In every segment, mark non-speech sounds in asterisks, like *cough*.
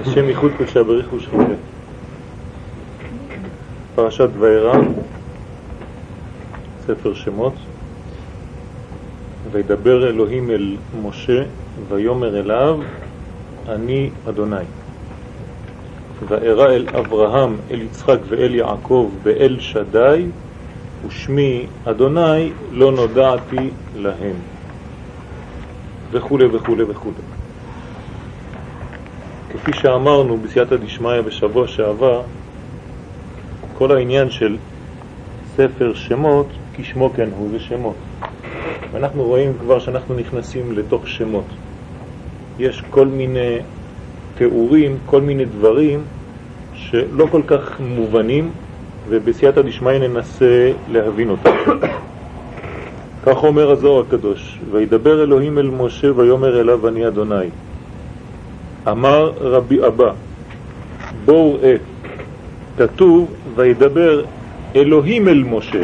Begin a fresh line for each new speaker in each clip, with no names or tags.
השם ייחוד קודשא בריך ושכינה. פרשת וארא, ספר שמות, וידבר אלוהים אל משה ויאמר אליו אני אדוני. וארא אל אברהם, אל יצחק ואל יעקב באל שדי ושמי אדוני לא נודעתי להם וכו' וכו' וכו'. כפי שאמרנו בסייעתא דשמיא בשבוע שעבר, כל העניין של ספר שמות, כשמו כן הוא, זה שמות. ואנחנו רואים כבר שאנחנו נכנסים לתוך שמות. יש כל מיני תיאורים, כל מיני דברים שלא כל כך מובנים, ובסייעתא דשמיא ננסה להבין אותם. *coughs* כך אומר הזוהר הקדוש, וידבר אלוהים אל משה ויאמר אליו אני אדוני. אמר רבי אבא, בואו ראה, כתוב וידבר אלוהים אל משה,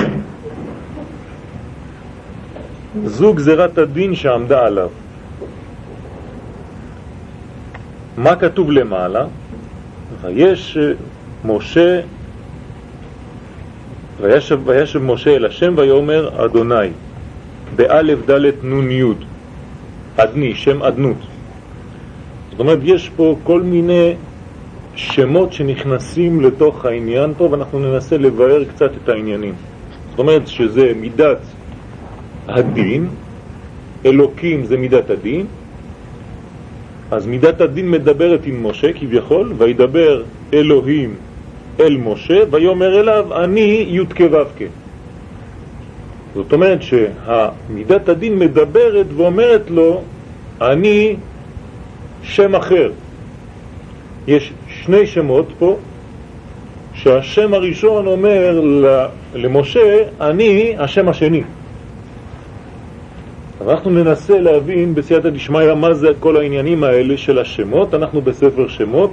זו גזירת הדין שעמדה עליו. מה כתוב למעלה? ויש משה, וישב, וישב משה אל השם ויאמר אדוני, באלף דלת נון יוד, אדני, שם אדנות. זאת אומרת, יש פה כל מיני שמות שנכנסים לתוך העניין פה, ואנחנו ננסה לבאר קצת את העניינים. זאת אומרת שזה מידת הדין, אלוקים זה מידת הדין, אז מידת הדין מדברת עם משה כביכול, וידבר אלוהים אל משה, ויאמר אליו, אני י' כו' זאת אומרת שהמידת הדין מדברת ואומרת לו, אני שם אחר. יש שני שמות פה, שהשם הראשון אומר למשה, אני השם השני. אנחנו ננסה להבין בסייעתא דשמיא מה זה כל העניינים האלה של השמות, אנחנו בספר שמות.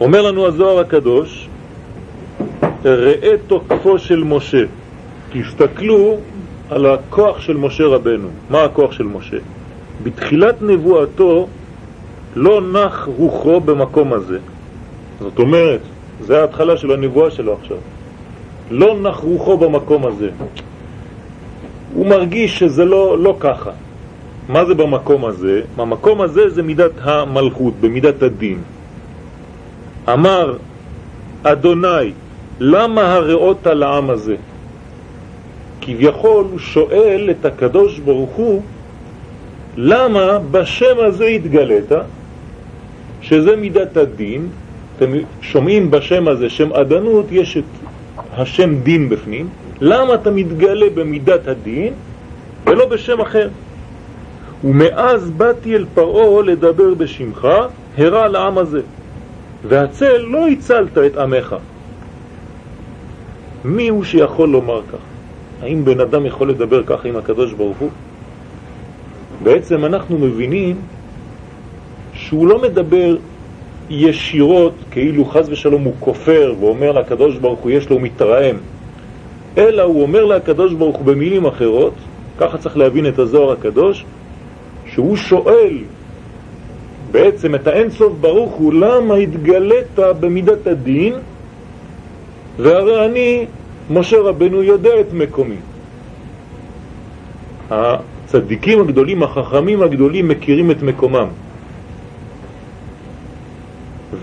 אומר לנו הזוהר הקדוש, ראה תוקפו של משה, תסתכלו על הכוח של משה רבנו. מה הכוח של משה? בתחילת נבואתו לא נח רוחו במקום הזה. זאת אומרת, זה ההתחלה של הנבואה שלו עכשיו. לא נח רוחו במקום הזה. הוא מרגיש שזה לא, לא ככה. מה זה במקום הזה? במקום הזה זה מידת המלכות, במידת הדין. אמר אדוני, למה הראות על העם הזה? כביכול הוא שואל את הקדוש ברוך הוא למה בשם הזה התגלת, שזה מידת הדין, אתם שומעים בשם הזה, שם עדנות, יש את השם דין בפנים, למה אתה מתגלה במידת הדין ולא בשם אחר? ומאז באתי אל פרעה לדבר בשמך, הרע לעם הזה, והצל לא הצלת את עמך. מי הוא שיכול לומר כך? האם בן אדם יכול לדבר ככה עם הקדוש ברוך הוא? בעצם אנחנו מבינים שהוא לא מדבר ישירות כאילו חז ושלום הוא כופר ואומר לקדוש ברוך הוא יש לו מתרעם אלא הוא אומר לקדוש ברוך הוא במילים אחרות ככה צריך להבין את הזוהר הקדוש שהוא שואל בעצם את האינסוף ברוך הוא למה התגלת במידת הדין והרי אני משה רבנו יודע את מקומי. הצדיקים הגדולים, החכמים הגדולים, מכירים את מקומם.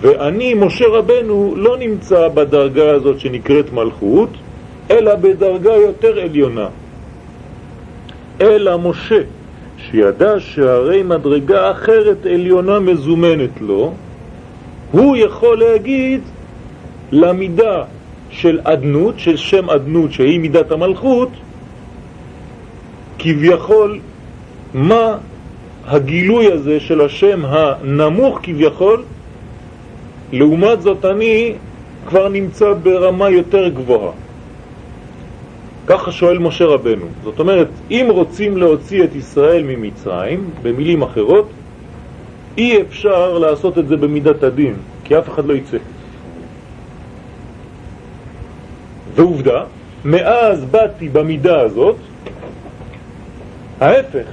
ואני, משה רבנו, לא נמצא בדרגה הזאת שנקראת מלכות, אלא בדרגה יותר עליונה. אלא משה, שידע שהרי מדרגה אחרת עליונה מזומנת לו, הוא יכול להגיד למידה של אדנות, של שם אדנות שהיא מידת המלכות, כביכול מה הגילוי הזה של השם הנמוך כביכול, לעומת זאת אני כבר נמצא ברמה יותר גבוהה. ככה שואל משה רבנו. זאת אומרת, אם רוצים להוציא את ישראל ממצרים, במילים אחרות, אי אפשר לעשות את זה במידת הדין, כי אף אחד לא יצא. עובדה, מאז באתי במידה הזאת, ההפך,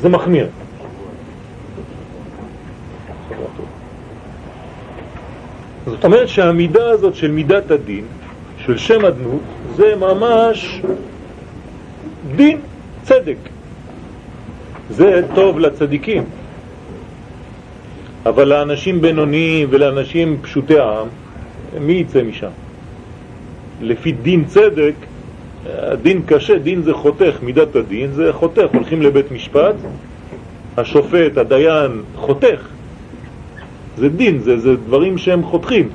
זה מחמיר. זאת אומרת שהמידה הזאת של מידת הדין, של שם הדנות, זה ממש דין, צדק. זה טוב לצדיקים. אבל לאנשים בינוניים ולאנשים פשוטי העם, מי יצא משם? לפי דין צדק, דין קשה, דין זה חותך, מידת הדין זה חותך, הולכים לבית משפט, השופט, הדיין, חותך. זה דין, זה, זה דברים שהם חותכים.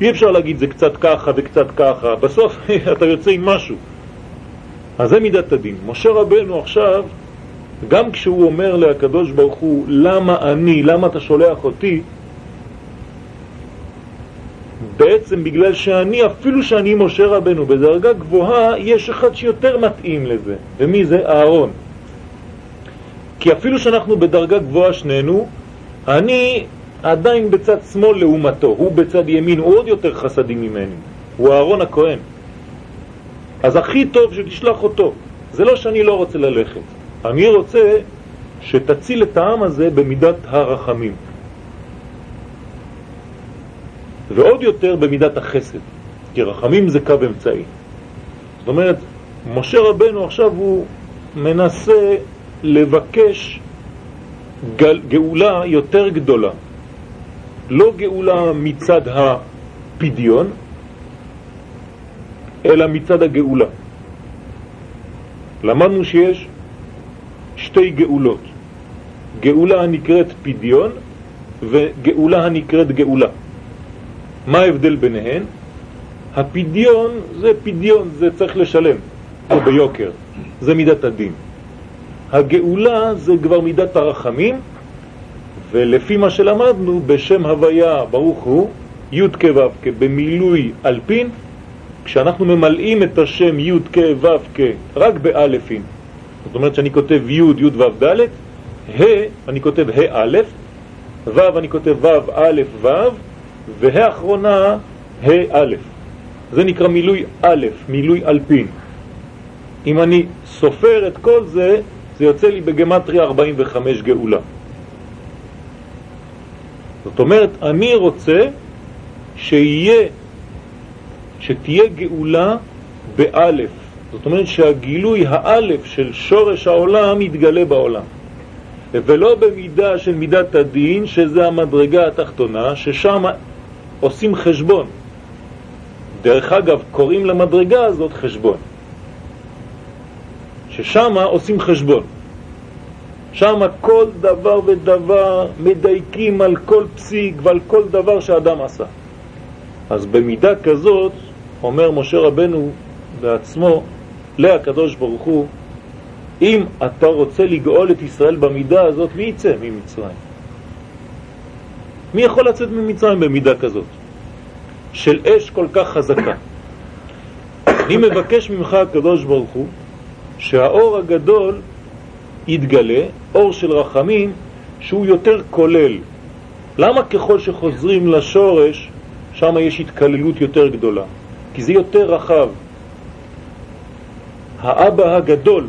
אי אפשר להגיד זה קצת ככה וקצת ככה, בסוף *laughs* אתה יוצא עם משהו. אז זה מידת הדין. משה רבנו עכשיו, גם כשהוא אומר להקדוש ברוך הוא, למה אני, למה אתה שולח אותי, בעצם בגלל שאני, אפילו שאני משה רבנו בדרגה גבוהה, יש אחד שיותר מתאים לזה. ומי זה? אהרון. כי אפילו שאנחנו בדרגה גבוהה שנינו, אני עדיין בצד שמאל לעומתו, הוא בצד ימין, הוא עוד יותר חסדי ממני, הוא אהרון הכהן. אז הכי טוב שתשלח אותו. זה לא שאני לא רוצה ללכת, אני רוצה שתציל את העם הזה במידת הרחמים. ועוד יותר במידת החסד, כי רחמים זה קו אמצעי. זאת אומרת, משה רבנו עכשיו הוא מנסה לבקש גל, גאולה יותר גדולה. לא גאולה מצד הפדיון, אלא מצד הגאולה. למדנו שיש שתי גאולות, גאולה הנקראת פדיון וגאולה הנקראת גאולה. מה ההבדל ביניהן? הפדיון זה פדיון, זה צריך לשלם, זה ביוקר, זה מידת הדין. הגאולה זה כבר מידת הרחמים, ולפי מה שלמדנו, בשם הוויה ברוך הוא, י' כ' ו' כ', במילוי אלפין, כשאנחנו ממלאים את השם י' כ' ו' כ' רק באלפין, זאת אומרת שאני כותב י' י' ו' ד', ה' אני כותב ה' א', ו' אני כותב ו' א' ו', וה' אחרונה ה' א'. זה נקרא מילוי א', מילוי אלפין. אם אני סופר את כל זה, זה יוצא לי בגמטריה 45 גאולה. זאת אומרת, אני רוצה שיהיה, שתהיה גאולה באלף. זאת אומרת שהגילוי האלף של שורש העולם יתגלה בעולם. ולא במידה של מידת הדין, שזה המדרגה התחתונה, ששם עושים חשבון. דרך אגב, קוראים למדרגה הזאת חשבון. ששם עושים חשבון. שם כל דבר ודבר מדייקים על כל פסיק ועל כל דבר שאדם עשה. אז במידה כזאת, אומר משה רבנו בעצמו, להקדוש ברוך הוא, אם אתה רוצה לגאול את ישראל במידה הזאת, מי יצא ממצרים? מי יכול לצאת ממצרים במידה כזאת? של אש כל כך חזקה. אני מבקש ממך, הקדוש ברוך הוא, שהאור הגדול יתגלה, אור של רחמים, שהוא יותר כולל. למה ככל שחוזרים לשורש, שם יש התקללות יותר גדולה? כי זה יותר רחב. האבא הגדול,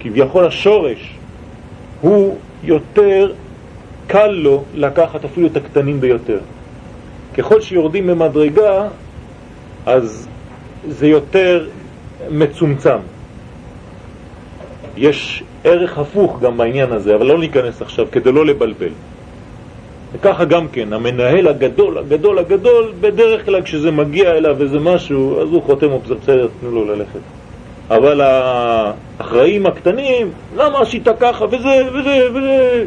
כביכול השורש, הוא יותר קל לו לקחת אפילו את הקטנים ביותר. ככל שיורדים במדרגה, אז זה יותר מצומצם. יש ערך הפוך גם בעניין הזה, אבל לא ניכנס עכשיו כדי לא לבלבל. וככה גם כן, המנהל הגדול, הגדול, הגדול, בדרך כלל כשזה מגיע אליו איזה משהו, אז הוא חותם, הוא בסדר, תנו לו ללכת. אבל האחראים הקטנים, למה עשית ככה וזה וזה וזה?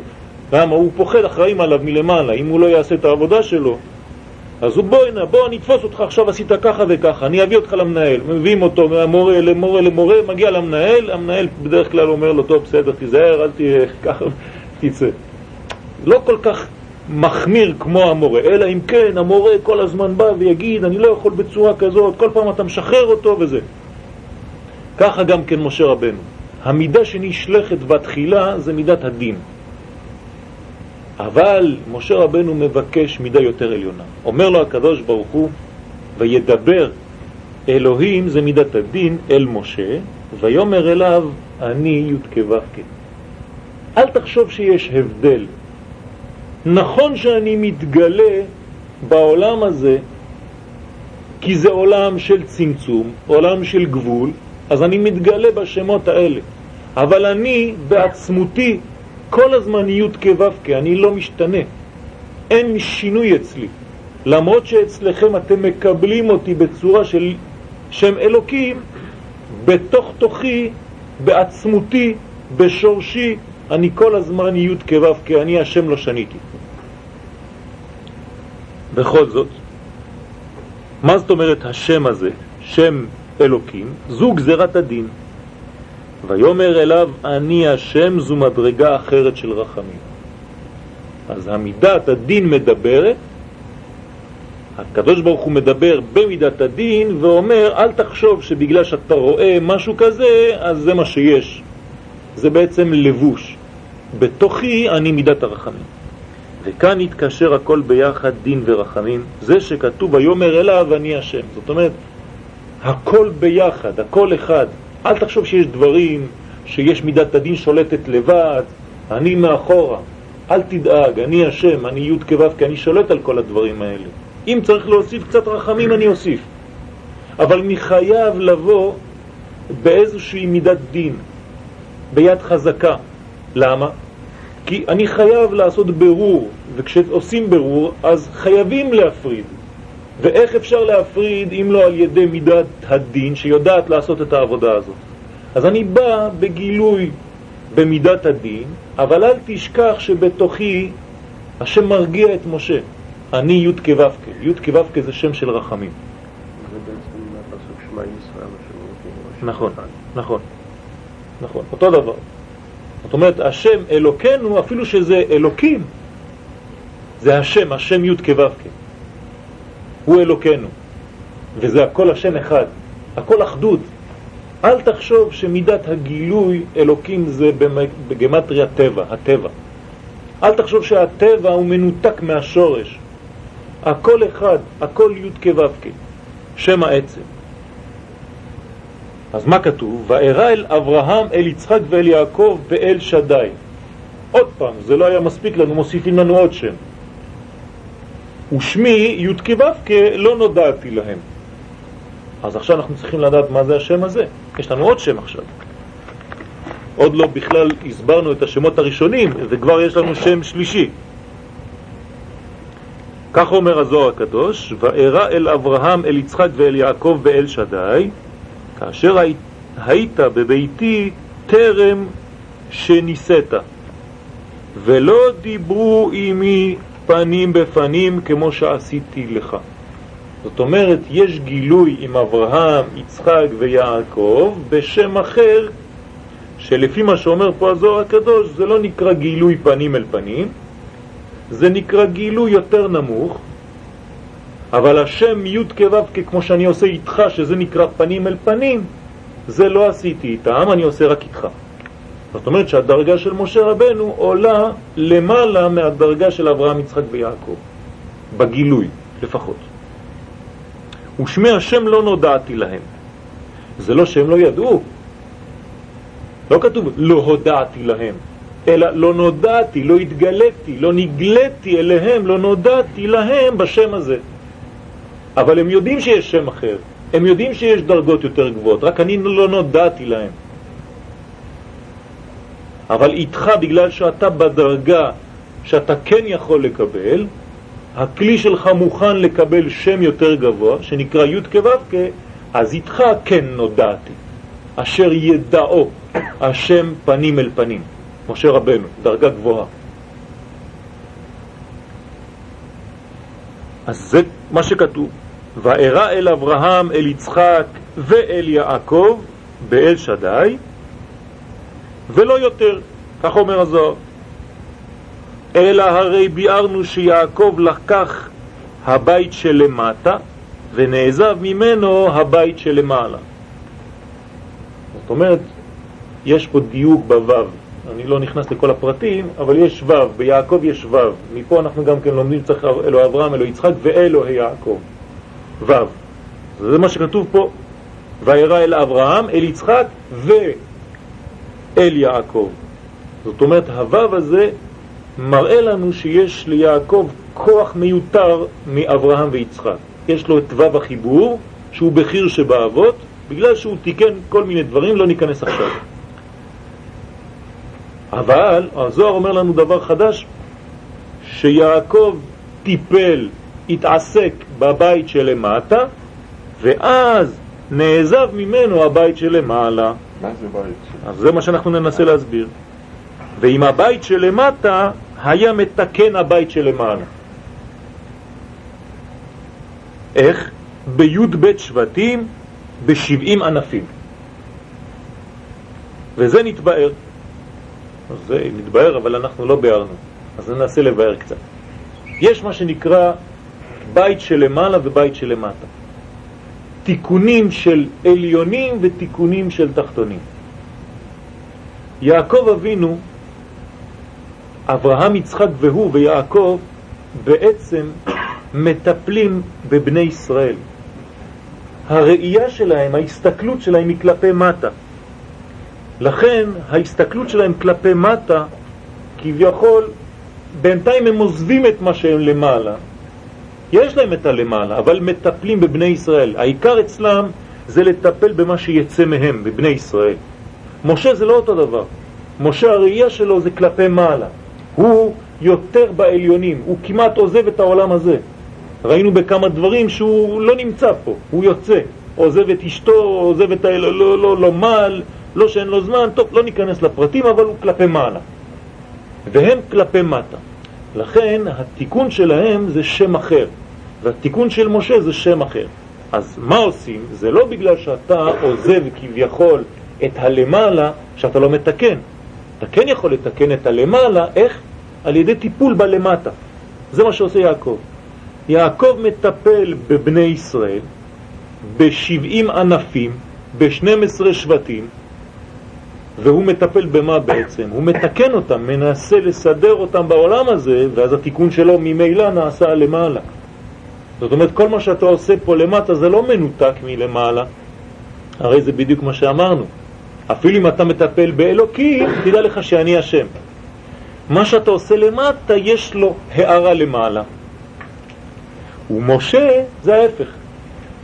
למה? הוא פוחד אחראים עליו מלמעלה, אם הוא לא יעשה את העבודה שלו, אז הוא בוא הנה, בוא נתפוס אותך עכשיו עשית ככה וככה, אני אביא אותך למנהל, מביאים אותו מהמורה למורה למורה, מגיע למנהל, המנהל בדרך כלל אומר לו, טוב בסדר, תיזהר, אל תהיה *laughs* ככה, תצא. לא כל כך מחמיר כמו המורה, אלא אם כן המורה כל הזמן בא ויגיד, אני לא יכול בצורה כזאת, כל פעם אתה משחרר אותו וזה. ככה גם כן משה רבנו. המידה שנשלחת בתחילה זה מידת הדין. אבל משה רבנו מבקש מידה יותר עליונה. אומר לו הקדוש ברוך הוא, וידבר אלוהים זה מידת הדין אל משה, ויאמר אליו אני י' כו' אל תחשוב שיש הבדל. נכון שאני מתגלה בעולם הזה, כי זה עולם של צמצום, עולם של גבול, אז אני מתגלה בשמות האלה. אבל אני בעצמותי כל הזמן י' כו' אני לא משתנה. אין שינוי אצלי. למרות שאצלכם אתם מקבלים אותי בצורה של שם אלוקים, בתוך תוכי, בעצמותי, בשורשי, אני כל הזמן י' כו' כי אני השם לא שניתי. בכל זאת, מה זאת אומרת השם הזה, שם אלוקים? זו גזירת הדין. ויומר אליו אני השם זו מדרגה אחרת של רחמים. אז המידת הדין מדברת, הקדוש ברוך הוא מדבר במידת הדין ואומר אל תחשוב שבגלל שאתה רואה משהו כזה אז זה מה שיש. זה בעצם לבוש. בתוכי אני מידת הרחמים. וכאן התקשר הכל ביחד דין ורחמים, זה שכתוב ויאמר אליו אני השם. זאת אומרת, הכל ביחד, הכל אחד. אל תחשוב שיש דברים, שיש מידת הדין שולטת לבד, אני מאחורה. אל תדאג, אני השם, אני י' כו' כי אני שולט על כל הדברים האלה. אם צריך להוסיף קצת רחמים, אני אוסיף. אבל אני חייב לבוא באיזושהי מידת דין, ביד חזקה. למה? כי אני חייב לעשות ברור, וכשעושים ברור, אז חייבים להפריד. ואיך אפשר להפריד אם לא על ידי מידת הדין שיודעת לעשות את העבודה הזאת? אז אני בא בגילוי במידת הדין, אבל אל תשכח שבתוכי השם מרגיע את משה. אני י' כו' י' כו' זה שם של רחמים.
זה בעצם מהפסוק שמע ישראל
נכון, נכון, נכון, אותו דבר. זאת אומרת, השם אלוקנו, אפילו שזה אלוקים, זה השם, השם י' כו' הוא אלוקנו, וזה הכל השם אחד, הכל אחדות. אל תחשוב שמידת הגילוי אלוקים זה בגמטריה טבע, הטבע. אל תחשוב שהטבע הוא מנותק מהשורש. הכל אחד, הכל י' כו' שם העצם. אז מה כתוב? וארא אל אברהם, אל יצחק ואל יעקב באל שדי. עוד פעם, זה לא היה מספיק לנו, מוסיפים לנו עוד שם. ושמי י' כו' לא נודעתי להם. אז עכשיו אנחנו צריכים לדעת מה זה השם הזה. יש לנו עוד שם עכשיו. עוד לא בכלל הסברנו את השמות הראשונים, וכבר יש לנו שם שלישי. כך אומר הזוהר הקדוש, וארא אל אברהם, אל יצחק ואל יעקב באל שדי, כאשר היית בביתי טרם שניסית, ולא דיברו עמי פנים בפנים כמו שעשיתי לך. זאת אומרת, יש גילוי עם אברהם, יצחק ויעקב בשם אחר, שלפי מה שאומר פה הזוהר הקדוש, זה לא נקרא גילוי פנים אל פנים, זה נקרא גילוי יותר נמוך, אבל השם י' כו' כמו שאני עושה איתך, שזה נקרא פנים אל פנים, זה לא עשיתי איתם, אני עושה רק איתך. זאת אומרת שהדרגה של משה רבנו עולה למעלה מהדרגה של אברהם, יצחק ויעקב, בגילוי לפחות. ושמי השם לא נודעתי להם. זה לא שהם לא ידעו. לא כתוב לא הודעתי להם, אלא לא נודעתי, לא התגלתי, לא נגלתי אליהם, לא נודעתי להם בשם הזה. אבל הם יודעים שיש שם אחר, הם יודעים שיש דרגות יותר גבוהות, רק אני לא נודעתי להם. אבל איתך, בגלל שאתה בדרגה שאתה כן יכול לקבל, הכלי שלך מוכן לקבל שם יותר גבוה, שנקרא י' כו' אז איתך כן נודעתי, אשר ידעו השם פנים אל פנים, משה רבנו, דרגה גבוהה. אז זה מה שכתוב. וארא אל אברהם, אל יצחק ואל יעקב באל שדי, ולא יותר, כך אומר הזוהר. אלא הרי ביארנו שיעקב לקח הבית שלמטה ונעזב ממנו הבית שלמעלה. זאת אומרת, יש פה דיוק בוו. אני לא נכנס לכל הפרטים, אבל יש וו, ביעקב יש וו. מפה אנחנו גם כן לומדים צריך אלוה אברהם, אלוה יצחק ואלוהי יעקב. וו. זה מה שכתוב פה, וירא אל אברהם, אל יצחק ואל יעקב. זאת אומרת, הוו הזה מראה לנו שיש ליעקב כוח מיותר מאברהם ויצחק. יש לו את וו החיבור, שהוא בחיר שבאבות, בגלל שהוא תיקן כל מיני דברים, לא ניכנס עכשיו. אבל הזוהר אומר לנו דבר חדש, שיעקב טיפל, התעסק בבית שלמטה, ואז נעזב ממנו הבית שלמעלה.
מה זה בית?
אז זה מה שאנחנו ננסה להסביר. ואם הבית שלמטה היה מתקן הבית שלמעלה. איך? בי' בית שבטים ב-70 ענפים. וזה נתבאר. זה נתבאר, אבל אנחנו לא ביארנו. אז ננסה לבאר קצת. יש מה שנקרא בית שלמעלה ובית שלמטה. תיקונים של עליונים ותיקונים של תחתונים. יעקב אבינו, אברהם, יצחק והוא ויעקב בעצם מטפלים בבני ישראל. הראייה שלהם, ההסתכלות שלהם היא כלפי מטה. לכן ההסתכלות שלהם כלפי מטה, כביכול, בינתיים הם עוזבים את מה שהם למעלה. יש להם את הלמעלה, אבל מטפלים בבני ישראל. העיקר אצלם זה לטפל במה שיצא מהם, בבני ישראל. משה זה לא אותו דבר. משה הראייה שלו זה כלפי מעלה. הוא יותר בעליונים, הוא כמעט עוזב את העולם הזה. ראינו בכמה דברים שהוא לא נמצא פה, הוא יוצא, עוזב את אשתו, עוזב את האל... לא, לא, לא, לא מעל, לא שאין לו זמן, טוב, לא ניכנס לפרטים, אבל הוא כלפי מעלה. והם כלפי מטה. לכן התיקון שלהם זה שם אחר, והתיקון של משה זה שם אחר. אז מה עושים? זה לא בגלל שאתה עוזב כביכול את הלמעלה שאתה לא מתקן. אתה כן יכול לתקן את הלמעלה, איך? על ידי טיפול בלמטה. זה מה שעושה יעקב. יעקב מטפל בבני ישראל ב-70 ענפים, ב-12 שבטים, והוא מטפל במה בעצם? הוא מתקן אותם, מנסה לסדר אותם בעולם הזה, ואז התיקון שלו ממילא נעשה למעלה. זאת אומרת, כל מה שאתה עושה פה למטה זה לא מנותק מלמעלה, הרי זה בדיוק מה שאמרנו. אפילו אם אתה מטפל באלוקים, תדע לך שאני השם. מה שאתה עושה למטה, יש לו הערה למעלה. ומשה זה ההפך.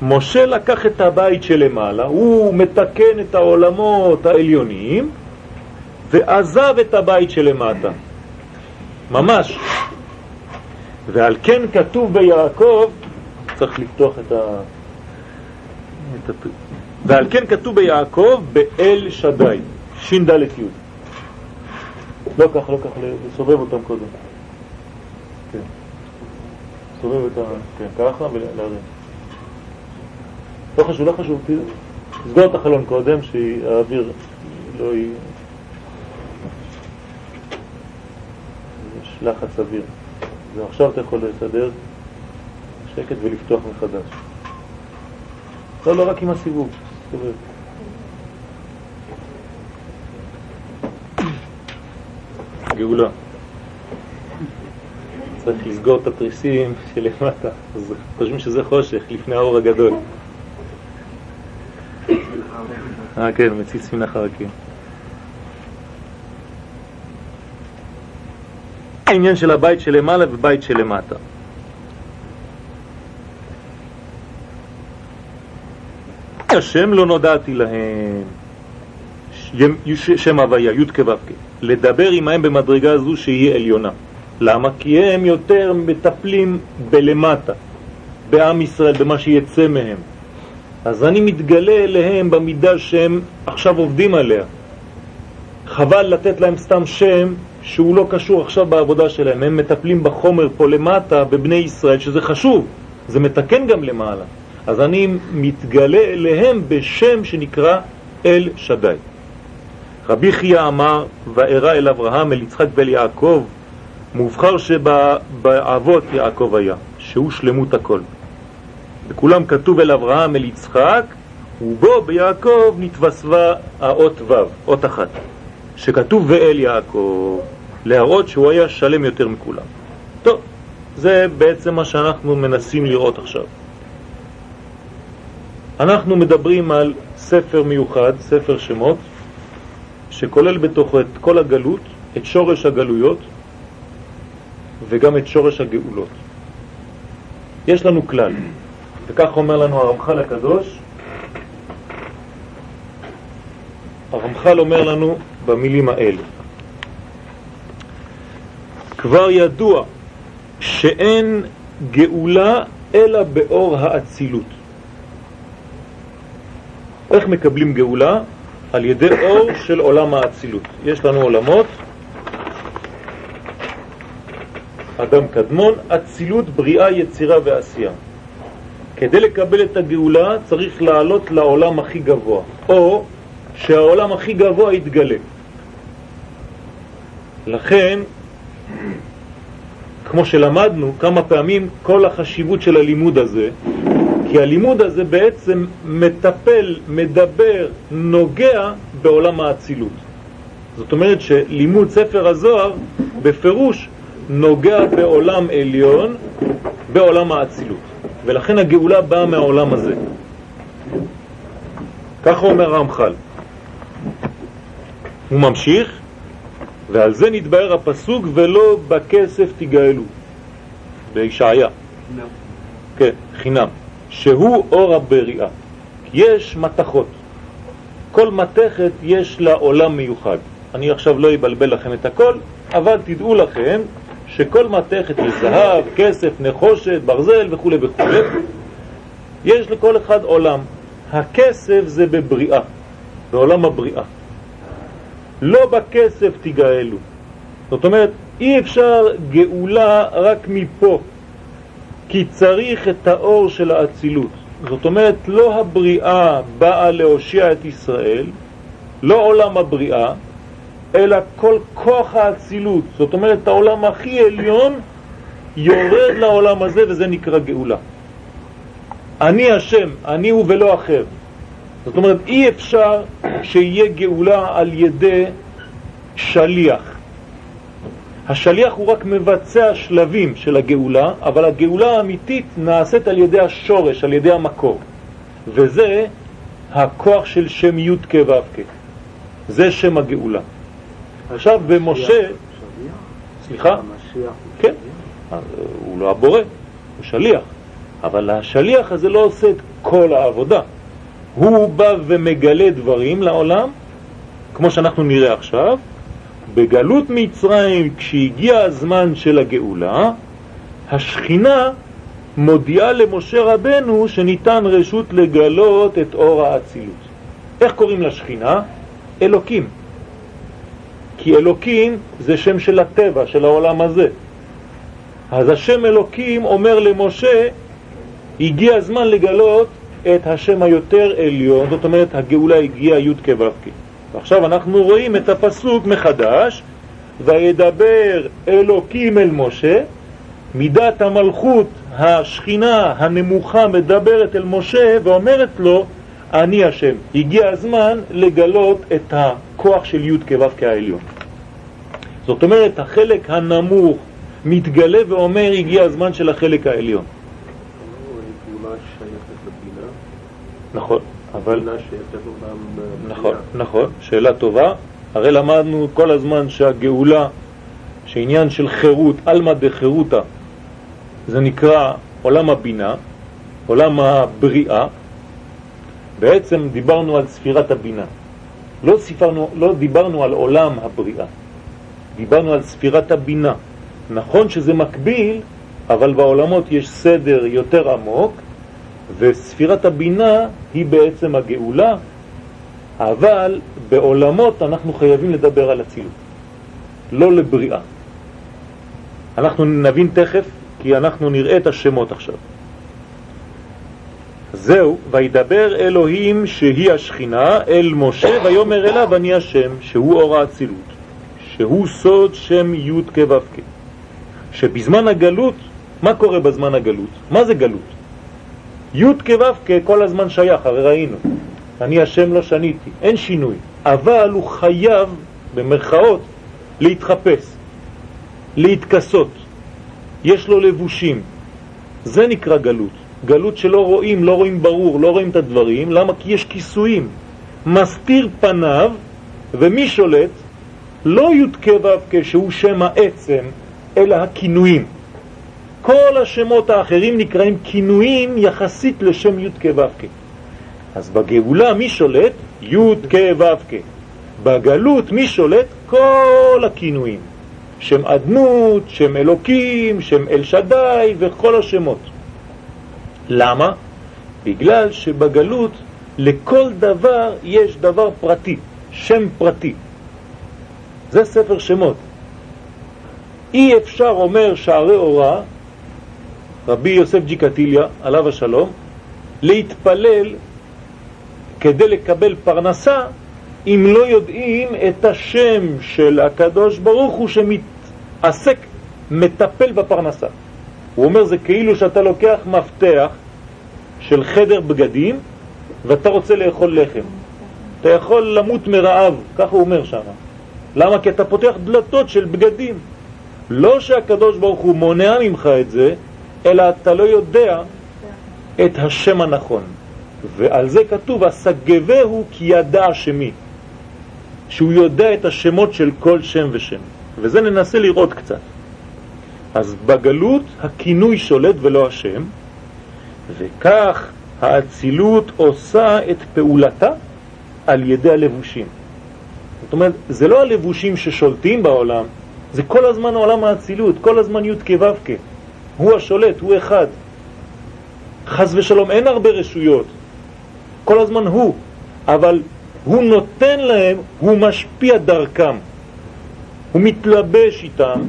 משה לקח את הבית שלמעלה, הוא מתקן את העולמות העליוניים, ועזב את הבית שלמטה. ממש. ועל כן כתוב ביעקב, צריך לפתוח את ה... את הפ... ועל כן כתוב ביעקב באל שדי, ש"ד י'. לא כך, לא כך, לסובב אותם קודם. כן. סובב את ה... כן, ככה ולהרים. לא חשוב, לא חשוב, תסגור את החלון קודם, שהאוויר לא י... יש לחץ אוויר. ועכשיו אתה יכול לסדר שקט ולפתוח מחדש. לא, לא רק עם הסיבוב, תסתובב. גאולה. צריך לסגור את התריסים שלמטה, חושבים שזה חושך לפני האור הגדול. אה, כן, מציץ מן החרקים. העניין של הבית שלמעלה ובית שלמטה. השם לא נודעתי להם, שם הוויה, י' כו' לדבר עמהם במדרגה זו שהיא עליונה. למה? כי הם יותר מטפלים בלמטה, בעם ישראל, במה שיצא מהם. אז אני מתגלה אליהם במידה שהם עכשיו עובדים עליה. חבל לתת להם סתם שם שהוא לא קשור עכשיו בעבודה שלהם. הם מטפלים בחומר פה למטה, בבני ישראל, שזה חשוב, זה מתקן גם למעלה. אז אני מתגלה אליהם בשם שנקרא אל שדי. רבי חייא אמר, וארא אל אברהם, אל יצחק ואל יעקב, מובחר שבאבות יעקב היה, שהוא שלמות הכל. בכולם כתוב אל אברהם, אל יצחק, ובו ביעקב נתווספה האות ו', אות אחת, שכתוב ואל יעקב, להראות שהוא היה שלם יותר מכולם. טוב, זה בעצם מה שאנחנו מנסים לראות עכשיו. אנחנו מדברים על ספר מיוחד, ספר שמות, שכולל בתוכו את כל הגלות, את שורש הגלויות, וגם את שורש הגאולות. יש לנו כלל, וכך אומר לנו הרמח"ל הקדוש, הרמח"ל אומר לנו במילים האלה, כבר ידוע שאין גאולה אלא באור האצילות. איך מקבלים גאולה? על ידי אור של עולם האצילות. יש לנו עולמות, אדם קדמון, אצילות, בריאה, יצירה ועשייה. כדי לקבל את הגאולה צריך לעלות לעולם הכי גבוה, או שהעולם הכי גבוה יתגלה. לכן, כמו שלמדנו כמה פעמים, כל החשיבות של הלימוד הזה, כי הלימוד הזה בעצם מטפל, מדבר, נוגע בעולם האצילות. זאת אומרת שלימוד ספר הזוהר בפירוש נוגע בעולם עליון, בעולם האצילות. ולכן הגאולה באה מהעולם הזה. ככה אומר רמח"ל. הוא ממשיך, ועל זה נתבהר הפסוק, ולא בכסף תגאלו, בישעיה. כן, חינם. שהוא אור הבריאה. יש מתכות. כל מתכת יש לה עולם מיוחד. אני עכשיו לא אבלבל לכם את הכל, אבל תדעו לכם שכל מתכת יש זהב, כסף, נחושת, ברזל וכו' וכו'. יש לכל אחד עולם. הכסף זה בבריאה, בעולם הבריאה. לא בכסף תגאלו. זאת אומרת, אי אפשר גאולה רק מפה, כי צריך את האור של האצילות. זאת אומרת, לא הבריאה באה להושיע את ישראל, לא עולם הבריאה, אלא כל כוח האצילות. זאת אומרת, העולם הכי עליון יורד לעולם הזה וזה נקרא גאולה. אני השם, אני הוא ולא אחר. זאת אומרת, אי אפשר שיהיה גאולה על ידי שליח. השליח הוא רק מבצע שלבים של הגאולה, אבל הגאולה האמיתית נעשית על ידי השורש, על ידי המקור. וזה הכוח של שם י' כ' ו' כ'. זה שם הגאולה. עכשיו במשה... סליחה? כן, הוא לא הבורא, הוא שליח. אבל השליח הזה לא עושה את כל העבודה. הוא בא ומגלה דברים לעולם, כמו שאנחנו נראה עכשיו, בגלות מצרים, כשהגיע הזמן של הגאולה, השכינה מודיעה למשה רבנו שניתן רשות לגלות את אור האצילות. איך קוראים לשכינה? אלוקים. כי אלוקים זה שם של הטבע, של העולם הזה. אז השם אלוקים אומר למשה, הגיע הזמן לגלות את השם היותר עליון, זאת אומרת הגאולה הגיעה י' כו' ועכשיו אנחנו רואים את הפסוק מחדש, וידבר אלוקים אל משה, מידת המלכות, השכינה הנמוכה מדברת אל משה ואומרת לו, אני השם. הגיע הזמן לגלות את הכוח של י' כו' העליון. זאת אומרת, החלק הנמוך מתגלה ואומר, הגיע הזמן של החלק העליון. נכון. אבל... נכון, נכון, שאלה טובה. הרי למדנו כל הזמן שהגאולה, שעניין של חירות, אלמא דחירותה, זה נקרא עולם הבינה, עולם הבריאה. בעצם דיברנו על ספירת הבינה. לא, ספרנו, לא דיברנו על עולם הבריאה, דיברנו על ספירת הבינה. נכון שזה מקביל, אבל בעולמות יש סדר יותר עמוק, וספירת הבינה היא בעצם הגאולה, אבל בעולמות אנחנו חייבים לדבר על אצילות, לא לבריאה. אנחנו נבין תכף, כי אנחנו נראה את השמות עכשיו. זהו, וידבר אלוהים שהיא השכינה אל משה ויאמר אליו אני השם, שהוא אור האצילות, שהוא סוד שם י' כ' ו' כ'. שבזמן הגלות, מה קורה בזמן הגלות? מה זה גלות? י' כו' כל הזמן שייך, הרי ראינו. אני השם לא שניתי, אין שינוי. אבל הוא חייב, במרכאות, להתחפש, להתכסות. יש לו לבושים. זה נקרא גלות. גלות שלא רואים, לא רואים ברור, לא רואים את הדברים. למה? כי יש כיסויים. מסתיר פניו, ומי שולט? לא י' כו' כשהוא שם העצם, אלא הכינויים. כל השמות האחרים נקראים כינויים יחסית לשם י' כו' כ'. אז בגאולה מי שולט? י' כ' ו' כ'. בגלות מי שולט? כל הכינויים. שם אדנות, שם אלוקים, שם אל שדי וכל השמות. למה? בגלל שבגלות לכל דבר יש דבר פרטי, שם פרטי. זה ספר שמות. אי אפשר, אומר שערי אורה, רבי יוסף ג'יקטיליה, עליו השלום, להתפלל כדי לקבל פרנסה אם לא יודעים את השם של הקדוש ברוך הוא שמתעסק, מטפל בפרנסה. הוא אומר זה כאילו שאתה לוקח מפתח של חדר בגדים ואתה רוצה לאכול לחם. אתה יכול למות מרעב, ככה הוא אומר שם. למה? כי אתה פותח דלתות של בגדים. לא שהקדוש ברוך הוא מונע ממך את זה, אלא אתה לא יודע את השם הנכון. ועל זה כתוב, הסגבהו כי ידע שמי. שהוא יודע את השמות של כל שם ושם. וזה ננסה לראות קצת. אז בגלות הכינוי שולט ולא השם, וכך האצילות עושה את פעולתה על ידי הלבושים. זאת אומרת, זה לא הלבושים ששולטים בעולם, זה כל הזמן עולם האצילות, כל הזמן י' כו'. הוא השולט, הוא אחד. חז ושלום, אין הרבה רשויות. כל הזמן הוא, אבל הוא נותן להם, הוא משפיע דרכם. הוא מתלבש איתם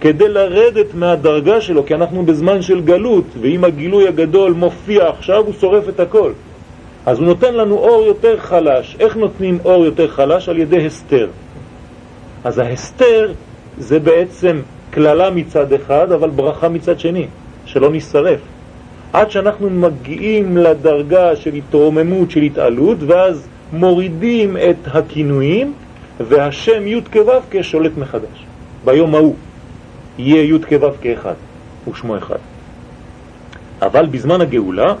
כדי לרדת מהדרגה שלו, כי אנחנו בזמן של גלות, ואם הגילוי הגדול מופיע עכשיו, הוא שורף את הכל. אז הוא נותן לנו אור יותר חלש. איך נותנים אור יותר חלש? על ידי הסתר. אז ההסתר זה בעצם כללה מצד אחד, אבל ברכה מצד שני, שלא נשרף. עד שאנחנו מגיעים לדרגה של התרוממות, של התעלות, ואז מורידים את הכינויים, והשם י' כו' כשולט מחדש. ביום ההוא יהיה י' כו' כאחד, ושמו אחד. אבל בזמן הגאולה,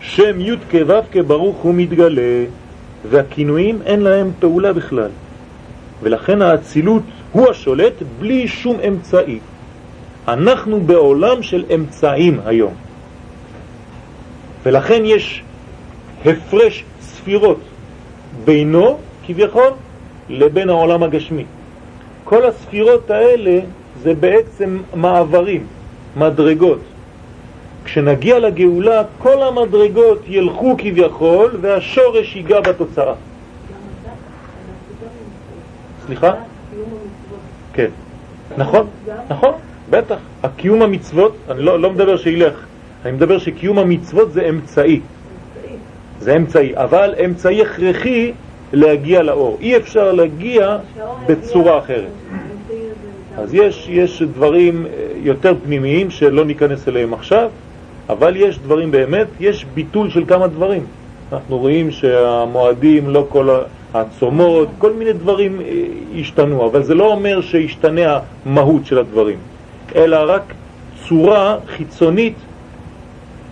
שם י' כו' כברוך הוא מתגלה, והכינויים אין להם פעולה בכלל. ולכן האצילות הוא השולט בלי שום אמצעי. אנחנו בעולם של אמצעים היום. ולכן יש הפרש ספירות בינו, כביכול, לבין העולם הגשמי. כל הספירות האלה זה בעצם מעברים, מדרגות. כשנגיע לגאולה, כל המדרגות ילכו כביכול והשורש ייגע בתוצאה. סליחה? כן. נכון, נכון, בטח. הקיום המצוות, אני לא, לא מדבר שילך, אני מדבר שקיום המצוות זה אמצעי. זה אמצעי, אבל אמצעי הכרחי להגיע לאור. אי אפשר להגיע בצורה אחרת. אז יש, יש דברים אה, יותר פנימיים שלא ניכנס אליהם עכשיו, אבל יש דברים באמת, יש ביטול של כמה דברים. אנחנו רואים שהמועדים, לא כל הצומות, כל מיני דברים אה, השתנו, אבל זה לא אומר שהשתנה המהות של הדברים, אלא רק צורה חיצונית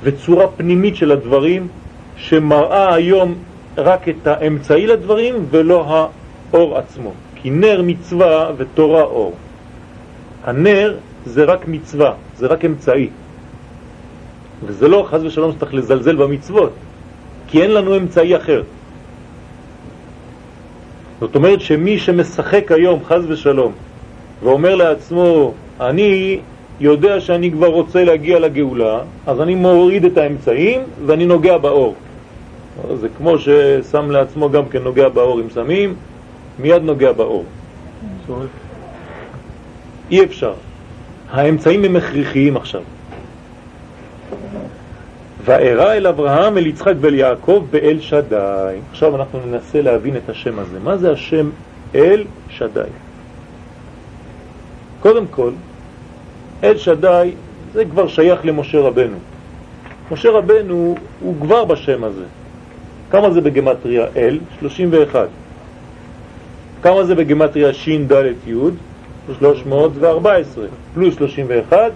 וצורה פנימית של הדברים שמראה היום רק את האמצעי לדברים ולא האור עצמו. כי נר מצווה ותורה אור. הנר זה רק מצווה, זה רק אמצעי. וזה לא חז ושלום שצריך לזלזל במצוות, כי אין לנו אמצעי אחר. זאת אומרת שמי שמשחק היום, חז ושלום, ואומר לעצמו, אני יודע שאני כבר רוצה להגיע לגאולה, אז אני מוריד את האמצעים ואני נוגע באור. זה כמו ששם לעצמו גם כן נוגע באור עם סמים, מיד נוגע באור. אי אפשר. האמצעים הם הכרחיים עכשיו. ואירע אל אברהם, אל יצחק ואל יעקב באל שדי. עכשיו אנחנו ננסה להבין את השם הזה. מה זה השם אל שדי? קודם כל, אל שדי זה כבר שייך למשה רבנו. משה רבנו הוא כבר בשם הזה. כמה זה בגמטריה אל? 31. כמה זה בגמטריה שין ד' י'? 314. פלוס 31,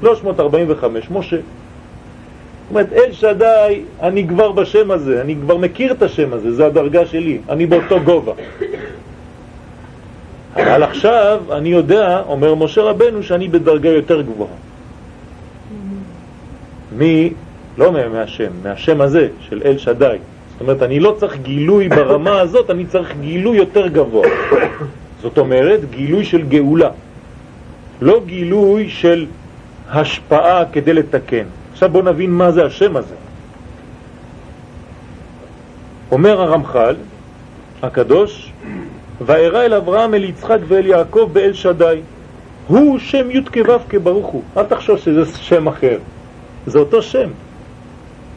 345. משה. אומרת, אל שדי, אני כבר בשם הזה, אני כבר מכיר את השם הזה, זה הדרגה שלי, אני באותו גובה. אבל עכשיו אני יודע, אומר משה רבנו, שאני בדרגה יותר גבוהה. מי, לא מהשם, מהשם הזה, של אל שדי. זאת אומרת, אני לא צריך גילוי ברמה הזאת, אני צריך גילוי יותר גבוה. זאת אומרת, גילוי של גאולה. לא גילוי של השפעה כדי לתקן. עכשיו בואו נבין מה זה השם הזה. אומר הרמח"ל הקדוש, וארא אל אברהם, אל יצחק ואל יעקב באל שדי. הוא שם י' כו' כברוך הוא. אל תחשוב שזה שם אחר. זה אותו שם.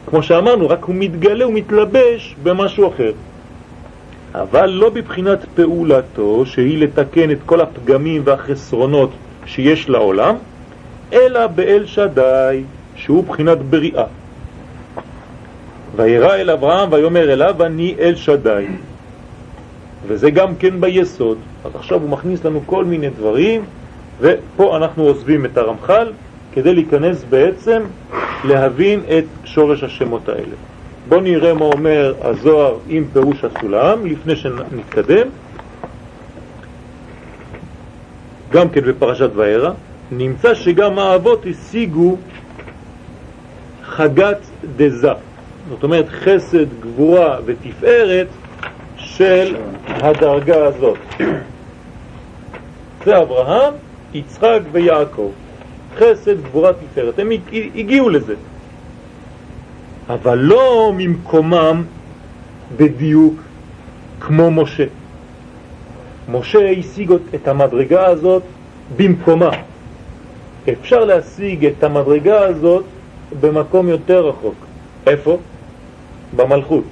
כמו שאמרנו, רק הוא מתגלה, הוא מתלבש במשהו אחר. אבל לא בבחינת פעולתו, שהיא לתקן את כל הפגמים והחסרונות שיש לעולם, אלא באל שדי, שהוא בחינת בריאה. וירא אל אברהם ויאמר אליו אני אל שדי. וזה גם כן ביסוד. אז עכשיו הוא מכניס לנו כל מיני דברים, ופה אנחנו עוזבים את הרמח"ל כדי להיכנס בעצם להבין את שורש השמות האלה. בואו נראה מה אומר הזוהר עם פירוש הסולם לפני שנתקדם. גם כן בפרשת וערה, נמצא שגם האבות השיגו חגת דזה, זאת אומרת חסד, גבורה ותפארת של הדרגה הזאת. זה אברהם, יצחק ויעקב. חסד, גבורה, תפארת. הם הגיעו לזה. אבל לא ממקומם בדיוק כמו משה. משה השיג את המדרגה הזאת במקומה. אפשר להשיג את המדרגה הזאת במקום יותר רחוק. איפה? במלכות.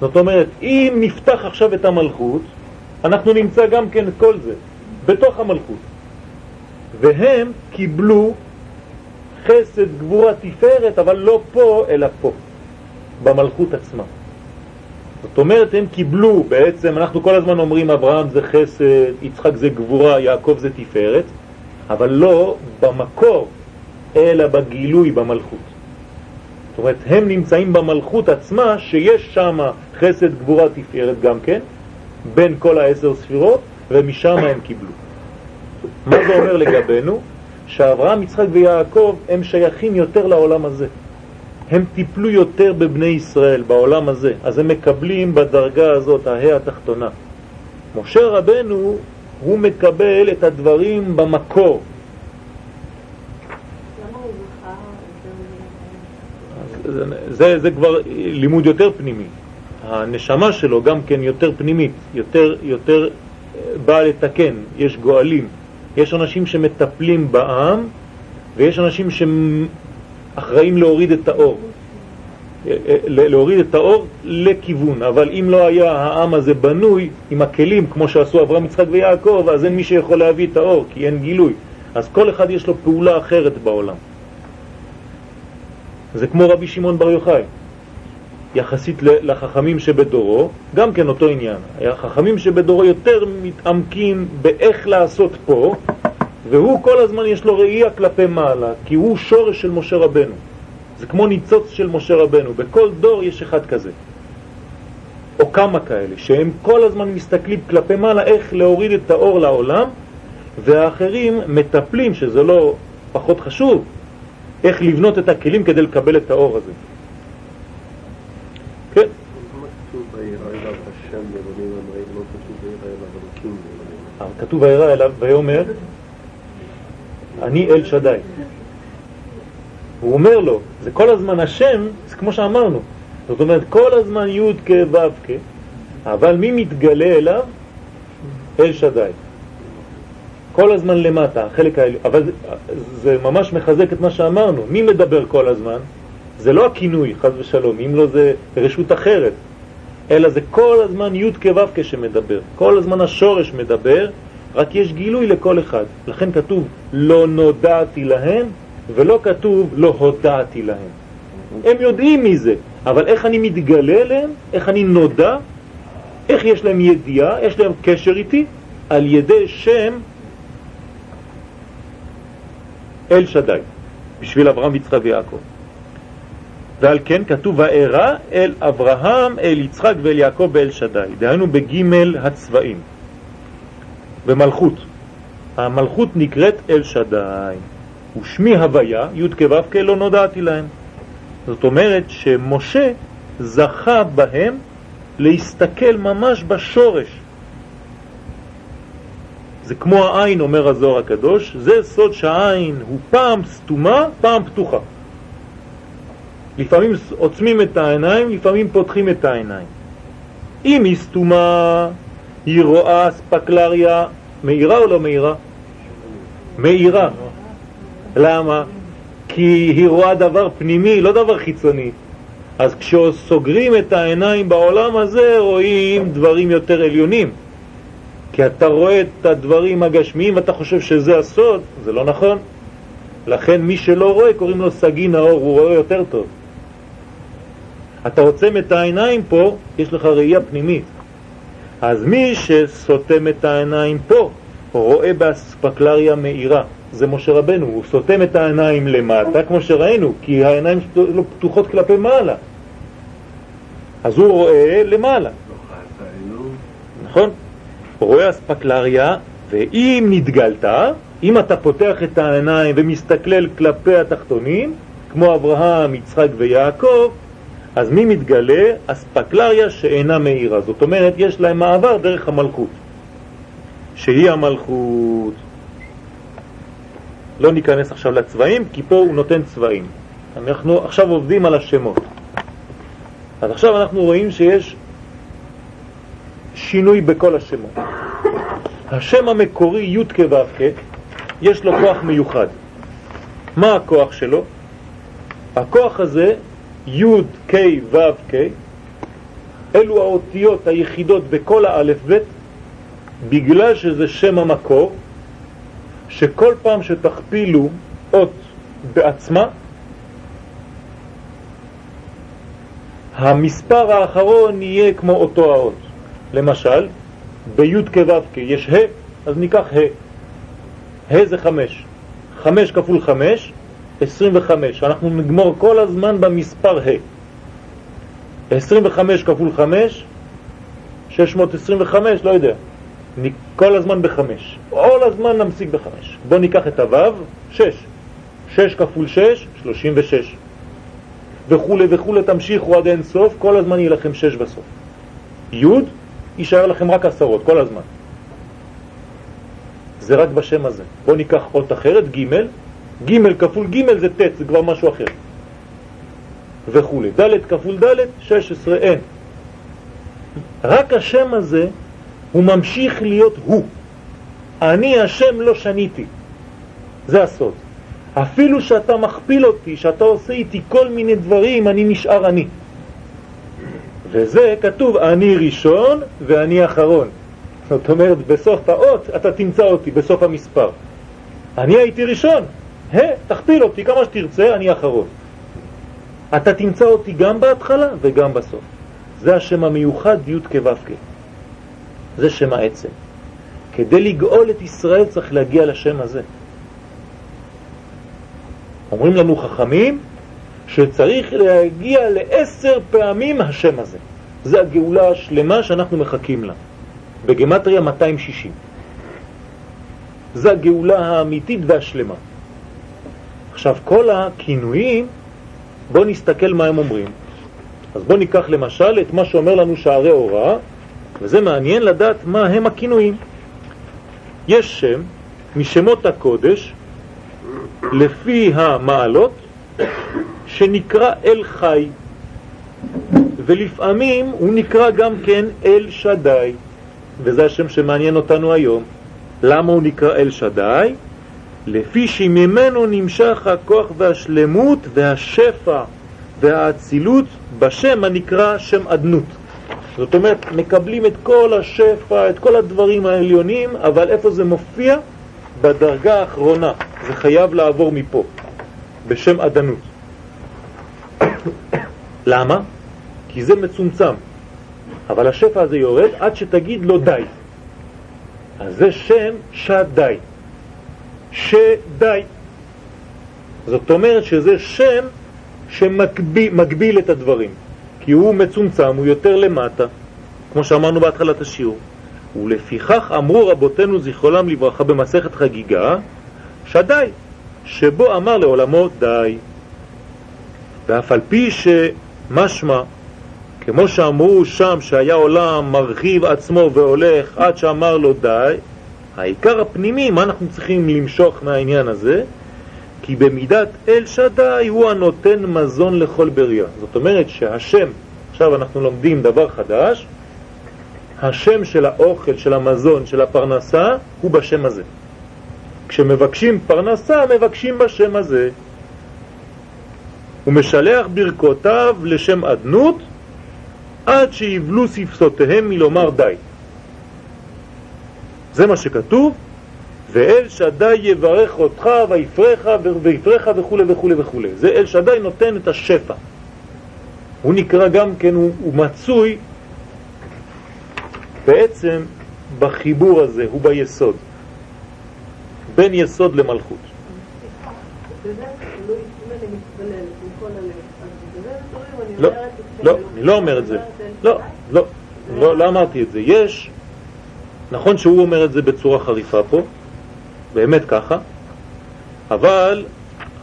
זאת אומרת, אם נפתח עכשיו את המלכות, אנחנו נמצא גם כן את כל זה, בתוך המלכות. והם קיבלו חסד, גבורה, תפארת, אבל לא פה, אלא פה, במלכות עצמה. זאת אומרת, הם קיבלו, בעצם, אנחנו כל הזמן אומרים, אברהם זה חסד, יצחק זה גבורה, יעקב זה תפארת, אבל לא במקור, אלא בגילוי במלכות. זאת אומרת, הם נמצאים במלכות עצמה, שיש שם חסד, גבורה, תפארת גם כן, בין כל העשר ספירות, ומשם הם קיבלו. מה זה אומר לגבינו? שאברהם, יצחק ויעקב הם שייכים יותר לעולם הזה. הם טיפלו יותר בבני ישראל בעולם הזה, אז הם מקבלים בדרגה הזאת, ההא התחתונה. משה רבנו, הוא מקבל את הדברים במקור. זה, זה כבר לימוד יותר פנימי. הנשמה שלו גם כן יותר פנימית, יותר, יותר אה, באה לתקן, יש גואלים. יש אנשים שמטפלים בעם ויש אנשים שאחראים להוריד את האור. אה, אה, להוריד את האור לכיוון, אבל אם לא היה העם הזה בנוי עם הכלים כמו שעשו אברהם, יצחק ויעקב, אז אין מי שיכול להביא את האור, כי אין גילוי. אז כל אחד יש לו פעולה אחרת בעולם. זה כמו רבי שמעון בר יוחאי. יחסית לחכמים שבדורו, גם כן אותו עניין. החכמים שבדורו יותר מתעמקים באיך לעשות פה, והוא כל הזמן יש לו ראייה כלפי מעלה, כי הוא שורש של משה רבנו. זה כמו ניצוץ של משה רבנו, בכל דור יש אחד כזה. או כמה כאלה, שהם כל הזמן מסתכלים כלפי מעלה איך להוריד את האור לעולם, והאחרים מטפלים, שזה לא פחות חשוב, איך לבנות את הכלים כדי לקבל את האור הזה. כן. כתוב וירא אליו ויאמר אני אל שדי. הוא אומר לו, זה כל הזמן השם, זה כמו שאמרנו. זאת אומרת, כל הזמן י' כ' ו' כ', אבל מי מתגלה אליו? אל שדי. כל הזמן למטה, החלק העליון, אבל זה, זה ממש מחזק את מה שאמרנו. מי מדבר כל הזמן? זה לא הכינוי, חז ושלום, אם לא זה רשות אחרת, אלא זה כל הזמן י' כו' כשמדבר. כל הזמן השורש מדבר, רק יש גילוי לכל אחד. לכן כתוב לא נודעתי להם, ולא כתוב לא הודעתי להם. הם יודעים מי זה, אבל איך אני מתגלה אליהם, איך אני נודע, איך יש להם ידיעה, יש להם קשר איתי, על ידי שם אל שדי, בשביל אברהם, יצחק ויעקב. ועל כן כתוב וארא אל אברהם, אל יצחק ואל יעקב באל שדי, דהיינו בגימל הצבעים. ומלכות. המלכות נקראת אל שדי, ושמי הוויה, י' כו' לא נודעתי להם. זאת אומרת שמשה זכה בהם להסתכל ממש בשורש. זה כמו העין, אומר הזוהר הקדוש, זה סוד שהעין הוא פעם סתומה, פעם פתוחה. לפעמים עוצמים את העיניים, לפעמים פותחים את העיניים. אם היא סתומה, היא רואה ספקלריה מהירה או לא מהירה? מהירה. למה? כי היא רואה דבר פנימי, לא דבר חיצוני. אז כשסוגרים את העיניים בעולם הזה, רואים דברים יותר עליונים. כי אתה רואה את הדברים הגשמיים ואתה חושב שזה הסוד, זה לא נכון. לכן מי שלא רואה קוראים לו סגי נאור, הוא רואה יותר טוב. אתה עוצם את העיניים פה, יש לך ראייה פנימית. אז מי שסותם את העיניים פה, רואה באספקלריה מאירה. זה משה רבנו, הוא סותם את העיניים למטה, כמו שראינו, כי העיניים לא פתוחות כלפי מעלה. אז הוא רואה למעלה. נכון? רואה אספקלריה, ואם נתגלת, אם אתה פותח את העיניים ומסתכל כלפי התחתונים, כמו אברהם, יצחק ויעקב, אז מי מתגלה? אספקלריה שאינה מאירה. זאת אומרת, יש להם מעבר דרך המלכות, שהיא המלכות. לא ניכנס עכשיו לצבעים, כי פה הוא נותן צבעים. אנחנו עכשיו עובדים על השמות. אז עכשיו אנחנו רואים שיש שינוי בכל השמות. השם המקורי י' כו' יש לו כוח מיוחד. מה הכוח שלו? הכוח הזה, י' כ' ו' כ', אלו האותיות היחידות בכל האלף ב', בגלל שזה שם המקור, שכל פעם שתכפילו אות בעצמה, המספר האחרון יהיה כמו אותו האות. למשל, בי' כו' יש ה', אז ניקח ה'. ה' זה חמש. חמש כפול חמש, עשרים וחמש. אנחנו נגמור כל הזמן במספר ה'. עשרים וחמש כפול חמש, שש מאות עשרים וחמש, לא יודע. כל הזמן בחמש. כל הזמן נמשיג בחמש. בואו ניקח את הו', שש. שש כפול שש, שלושים ושש. וכו' וכו', תמשיכו עד אין סוף, כל הזמן יהיה לכם שש בסוף. י' יישאר לכם רק עשרות, כל הזמן. זה רק בשם הזה. בואו ניקח אות אחרת, ג', ג' כפול ג' זה ט', זה כבר משהו אחר. וכו'. ד' כפול ד', 16, אין. רק השם הזה הוא ממשיך להיות הוא. אני השם לא שניתי. זה הסוד. אפילו שאתה מכפיל אותי, שאתה עושה איתי כל מיני דברים, אני נשאר אני. וזה כתוב אני ראשון ואני אחרון. זאת אומרת, בסוף האות אתה תמצא אותי, בסוף המספר. אני הייתי ראשון, ה, תכפיל אותי כמה שתרצה, אני אחרון. אתה תמצא אותי גם בהתחלה וגם בסוף. זה השם המיוחד י' כו' זה שם העצם. כדי לגאול את ישראל צריך להגיע לשם הזה. אומרים לנו חכמים שצריך להגיע לעשר פעמים השם הזה. זה הגאולה השלמה שאנחנו מחכים לה. בגמטריה 260. זה הגאולה האמיתית והשלמה. עכשיו, כל הכינויים, בואו נסתכל מה הם אומרים. אז בואו ניקח למשל את מה שאומר לנו שערי הוראה, וזה מעניין לדעת מה הם הכינויים. יש שם משמות הקודש לפי המעלות שנקרא אל חי, ולפעמים הוא נקרא גם כן אל שדי, וזה השם שמעניין אותנו היום. למה הוא נקרא אל שדי? לפי שממנו נמשך הכוח והשלמות והשפע והאצילות בשם הנקרא שם עדנות. זאת אומרת, מקבלים את כל השפע, את כל הדברים העליונים, אבל איפה זה מופיע? בדרגה האחרונה. זה חייב לעבור מפה, בשם עדנות. למה? כי זה מצומצם. אבל השפע הזה יורד עד שתגיד לו די. אז זה שם שדי. שדי. זאת אומרת שזה שם שמגביל את הדברים. כי הוא מצומצם, הוא יותר למטה, כמו שאמרנו בהתחלת השיעור. ולפיכך אמרו רבותינו זיכרונם לברכה במסכת חגיגה, שדי, שבו אמר לעולמו די. ואף על פי שמשמע, כמו שאמרו שם שהיה עולם מרחיב עצמו והולך עד שאמר לו די, העיקר הפנימי, מה אנחנו צריכים למשוך מהעניין הזה? כי במידת אל שדי הוא הנותן מזון לכל בריאה. זאת אומרת שהשם, עכשיו אנחנו לומדים דבר חדש, השם של האוכל, של המזון, של הפרנסה, הוא בשם הזה. כשמבקשים פרנסה, מבקשים בשם הזה. הוא משלח ברכותיו לשם עדנות עד שיבלו ספסותיהם מלומר די. זה מה שכתוב, ואל שדי יברך אותך ויפרך ויפרך וכו' וכו' וכו'. זה אל שדי נותן את השפע. הוא נקרא גם כן, הוא, הוא מצוי בעצם בחיבור הזה, הוא ביסוד. בין יסוד למלכות. לא, לא, אני לא אומר את זה. לא, לא, לא, לא אמרתי את זה. יש, נכון שהוא אומר את זה בצורה חריפה פה, באמת ככה, אבל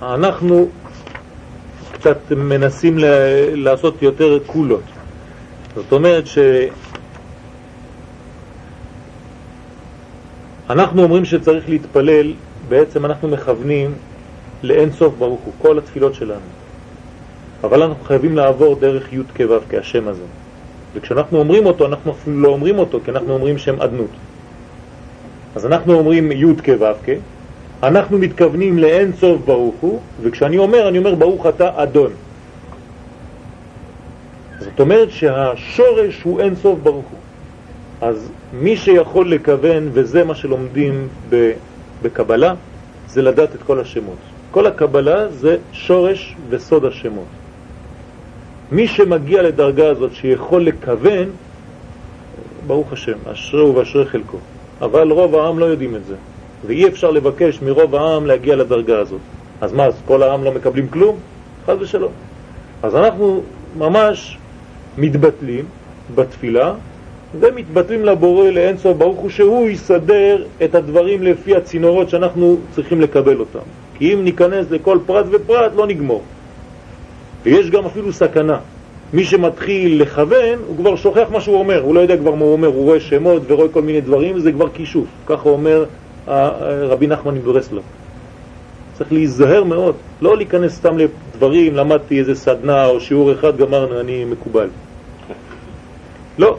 אנחנו קצת מנסים לעשות יותר קולות. זאת אומרת אנחנו אומרים שצריך להתפלל, בעצם אנחנו מכוונים לאין סוף ברוך הוא, כל התפילות שלנו. אבל אנחנו חייבים לעבור דרך י' כו' כהשם הזה. וכשאנחנו אומרים אותו, אנחנו אפילו לא אומרים אותו, כי אנחנו אומרים שם עדנות. אז אנחנו אומרים י' כו' כ', אנחנו מתכוונים לאין סוף ברוך הוא, וכשאני אומר, אני אומר ברוך אתה אדון. זאת אומרת שהשורש הוא אין סוף ברוך הוא. אז מי שיכול לכוון, וזה מה שלומדים בקבלה, זה לדעת את כל השמות. כל הקבלה זה שורש וסוד השמות. מי שמגיע לדרגה הזאת שיכול לכוון, ברוך השם, אשרו ואשרי חלקו. אבל רוב העם לא יודעים את זה, ואי אפשר לבקש מרוב העם להגיע לדרגה הזאת. אז מה, אז כל העם לא מקבלים כלום? חד ושלום. אז אנחנו ממש מתבטלים בתפילה ומתבטלים לבורא לאינסוף ברוך הוא שהוא יסדר את הדברים לפי הצינורות שאנחנו צריכים לקבל אותם. כי אם ניכנס לכל פרט ופרט לא נגמור. ויש גם אפילו סכנה. מי שמתחיל לכוון, הוא כבר שוכח מה שהוא אומר, הוא לא יודע כבר מה הוא אומר, הוא רואה שמות ורואה כל מיני דברים, זה כבר כישוף. ככה אומר רבי נחמן מברסלב. צריך להיזהר מאוד, לא להיכנס סתם לדברים, למדתי איזה סדנה או שיעור אחד, גמרנו, אני מקובל. לא,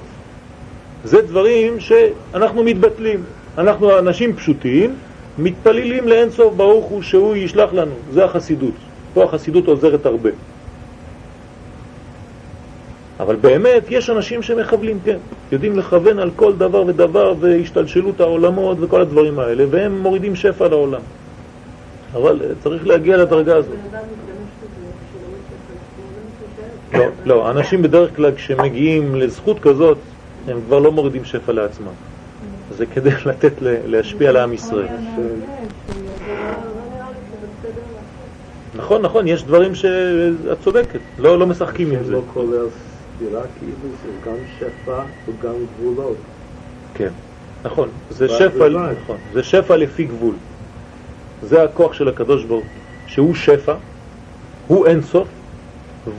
זה דברים שאנחנו מתבטלים. אנחנו אנשים פשוטים, מתפללים לאין סוף ברוך הוא שהוא ישלח לנו. זה החסידות. פה החסידות עוזרת הרבה. אבל באמת יש אנשים שמכוונים, כן, יודעים לכוון על כל דבר ודבר והשתלשלות העולמות וכל הדברים האלה, והם מורידים שפע לעולם. אבל צריך להגיע לדרגה הזאת. לא, לא, אנשים בדרך כלל כשמגיעים לזכות כזאת, הם כבר לא מורידים שפע לעצמם. זה כדי *laughs* לתת, להשפיע על עם ישראל. נכון, נכון, יש דברים שאת צודקת, לא, לא משחקים עם זה.
לא סתירה, כאילו זה גם שפע וגם גבולות.
כן, נכון, זה שפע, נכון, זה שפע לפי גבול. זה הכוח של הקדוש ברוך הוא, שהוא שפע, הוא אינסוף,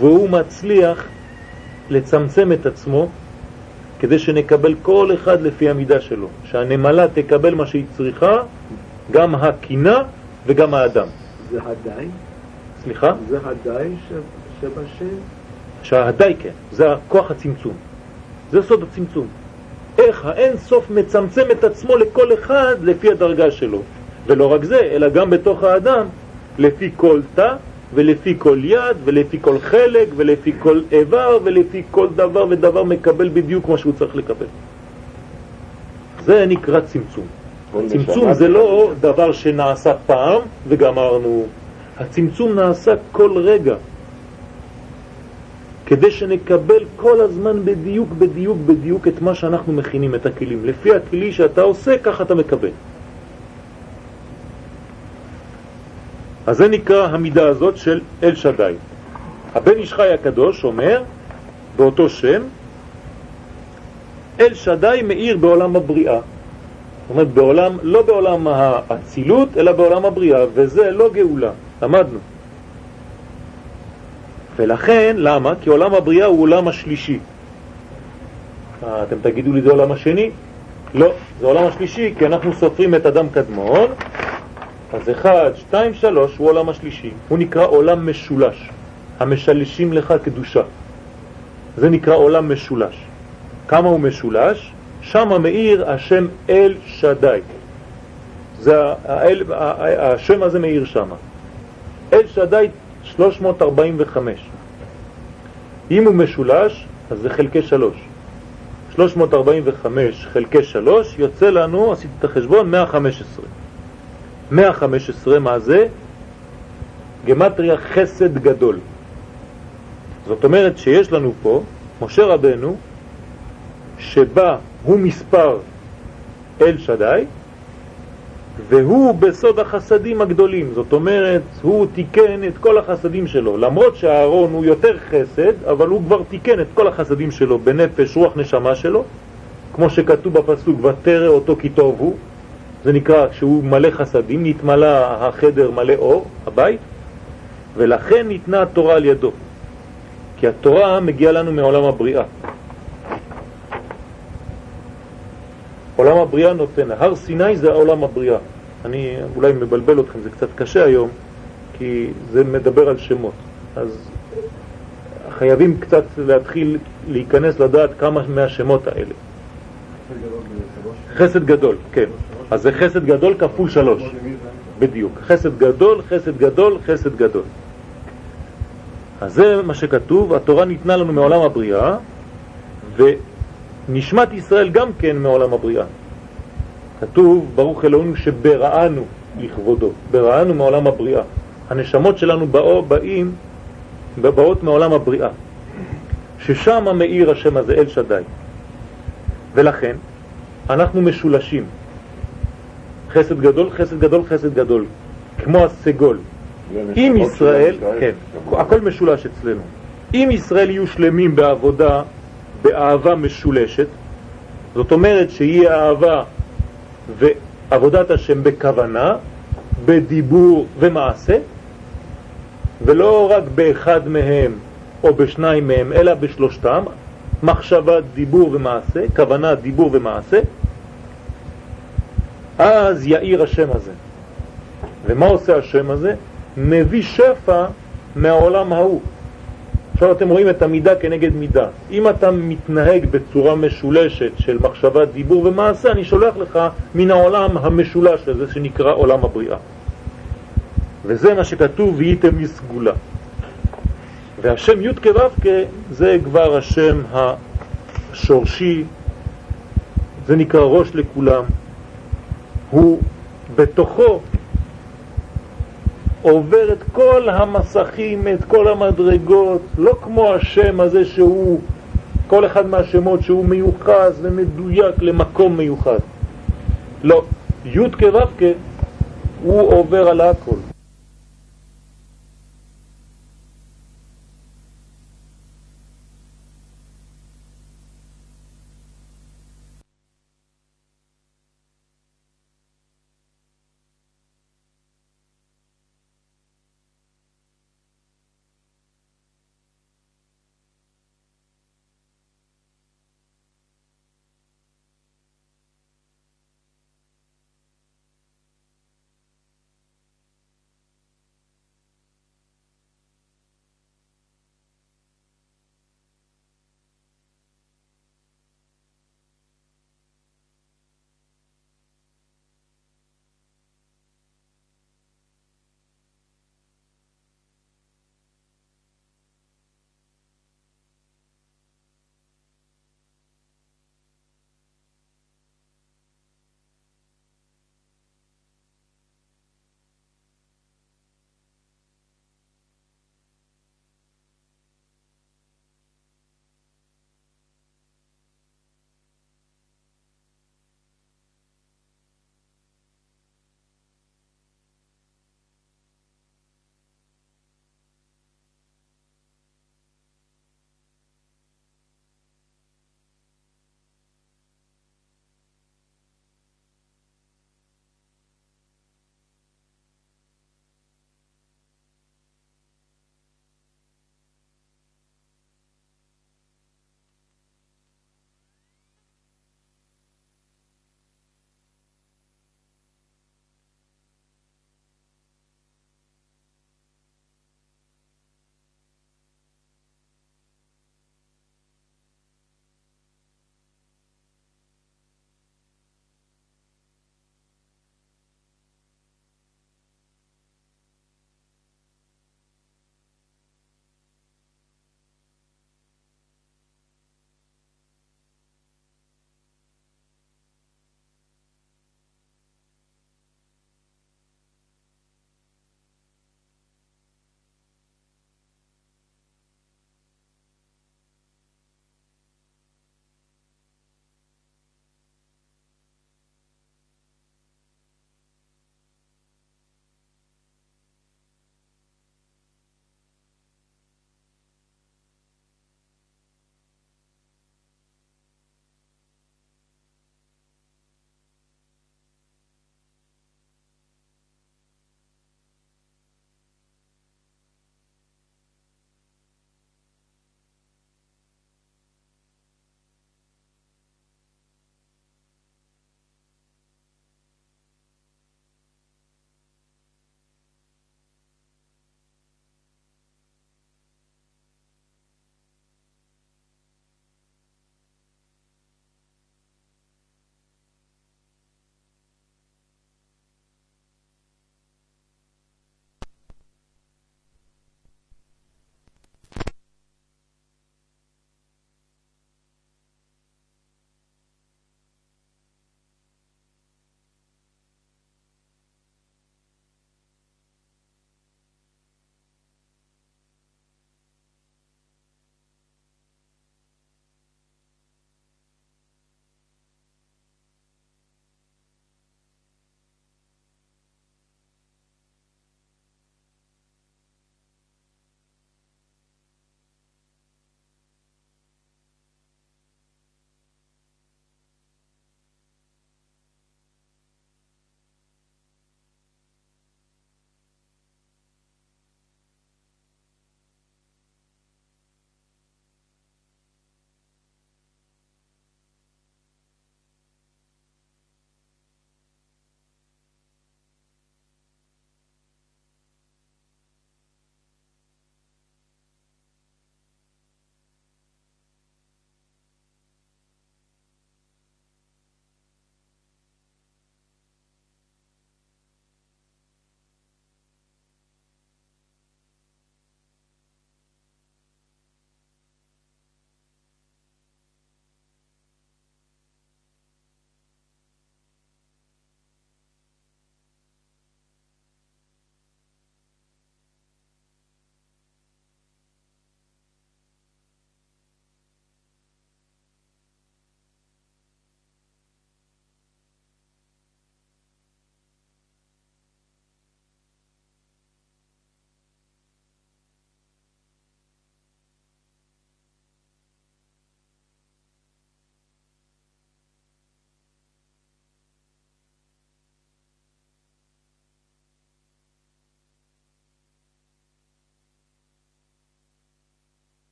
והוא מצליח לצמצם את עצמו כדי שנקבל כל אחד לפי המידה שלו, שהנמלה תקבל מה שהיא צריכה, גם הקינה וגם האדם.
זה הדי?
סליחה?
זה הדי שבשם?
שההדי כן, זה הכוח הצמצום. זה סוד הצמצום. איך האין סוף מצמצם את עצמו לכל אחד לפי הדרגה שלו. ולא רק זה, אלא גם בתוך האדם, לפי כל תא ולפי כל יד, ולפי כל חלק, ולפי כל איבר, ולפי כל דבר ודבר מקבל בדיוק מה שהוא צריך לקבל. זה נקרא צמצום. צמצום זה לא דבר שנעשה פעם וגמרנו. הצמצום נעשה כל רגע, כדי שנקבל כל הזמן בדיוק, בדיוק, בדיוק את מה שאנחנו מכינים, את הכלים. לפי הכלי שאתה עושה, ככה אתה מקבל. אז זה נקרא המידה הזאת של אל שדי. הבן איש חי הקדוש אומר באותו שם, אל שדי מאיר בעולם הבריאה. זאת אומרת, בעולם, לא בעולם האצילות, אלא בעולם הבריאה, וזה לא גאולה, למדנו. ולכן, למה? כי עולם הבריאה הוא עולם השלישי. אה, אתם תגידו לי זה עולם השני? לא, זה עולם השלישי, כי אנחנו סופרים את אדם קדמון, אז אחד, שתיים, שלוש הוא עולם השלישי. הוא נקרא עולם משולש, המשלשים לך קדושה. זה נקרא עולם משולש. כמה הוא משולש? שם מאיר השם אל שדי. זה האל, השם הזה מאיר שם. אל שדי 345. אם הוא משולש, אז זה חלקי שלוש. 345 חלקי 3 יוצא לנו, עשיתי את החשבון, 115. 115 מה זה? גמטריה חסד גדול. זאת אומרת שיש לנו פה משה רבנו שבא, הוא מספר אל שדי, והוא בסוד החסדים הגדולים, זאת אומרת, הוא תיקן את כל החסדים שלו, למרות שהארון הוא יותר חסד, אבל הוא כבר תיקן את כל החסדים שלו בנפש, רוח, נשמה שלו, כמו שכתוב בפסוק, ותרא אותו כי טוב הוא, זה נקרא שהוא מלא חסדים, נתמלא החדר מלא אור, הבית, ולכן ניתנה התורה על ידו, כי התורה מגיעה לנו מעולם הבריאה. עולם הבריאה נותן, הר סיני זה עולם הבריאה. אני אולי מבלבל אתכם, זה קצת קשה היום, כי זה מדבר על שמות. אז חייבים קצת להתחיל להיכנס לדעת כמה מהשמות האלה. חסד גדול, כן. אז זה חסד גדול כפול שלוש. בדיוק. חסד גדול, חסד גדול, חסד גדול. אז זה מה שכתוב, התורה ניתנה לנו מעולם הבריאה, ונשמת ישראל גם כן מעולם הבריאה. כתוב, ברוך אלוהינו שבראנו לכבודו, בראנו מעולם הבריאה. הנשמות שלנו באו, באים, באות מעולם הבריאה, ששם מאיר השם הזה אל שדי. ולכן אנחנו משולשים. חסד גדול, חסד גדול, חסד גדול, כמו הסגול. אם ישראל, כן, הכל משולש אצלנו. אם ישראל יהיו שלמים בעבודה, באהבה משולשת, זאת אומרת שיהיה אהבה ועבודת השם בכוונה, בדיבור ומעשה, ולא רק באחד מהם או בשניים מהם, אלא בשלושתם, מחשבה, דיבור ומעשה, כוונה, דיבור ומעשה, אז יאיר השם הזה. ומה עושה השם הזה? מביא שפע מהעולם ההוא. עכשיו אתם רואים את המידה כנגד מידה. אם אתה מתנהג בצורה משולשת של מחשבה, דיבור ומעשה, אני שולח לך מן העולם המשולש הזה שנקרא עולם הבריאה. וזה מה שכתוב, והייתם לסגולה. והשם י' כו' זה כבר השם השורשי, זה נקרא ראש לכולם. הוא בתוכו עובר את כל המסכים, את כל המדרגות, לא כמו השם הזה שהוא, כל אחד מהשמות שהוא מיוחס ומדויק למקום מיוחד. לא, י' כו' הוא עובר על הכל.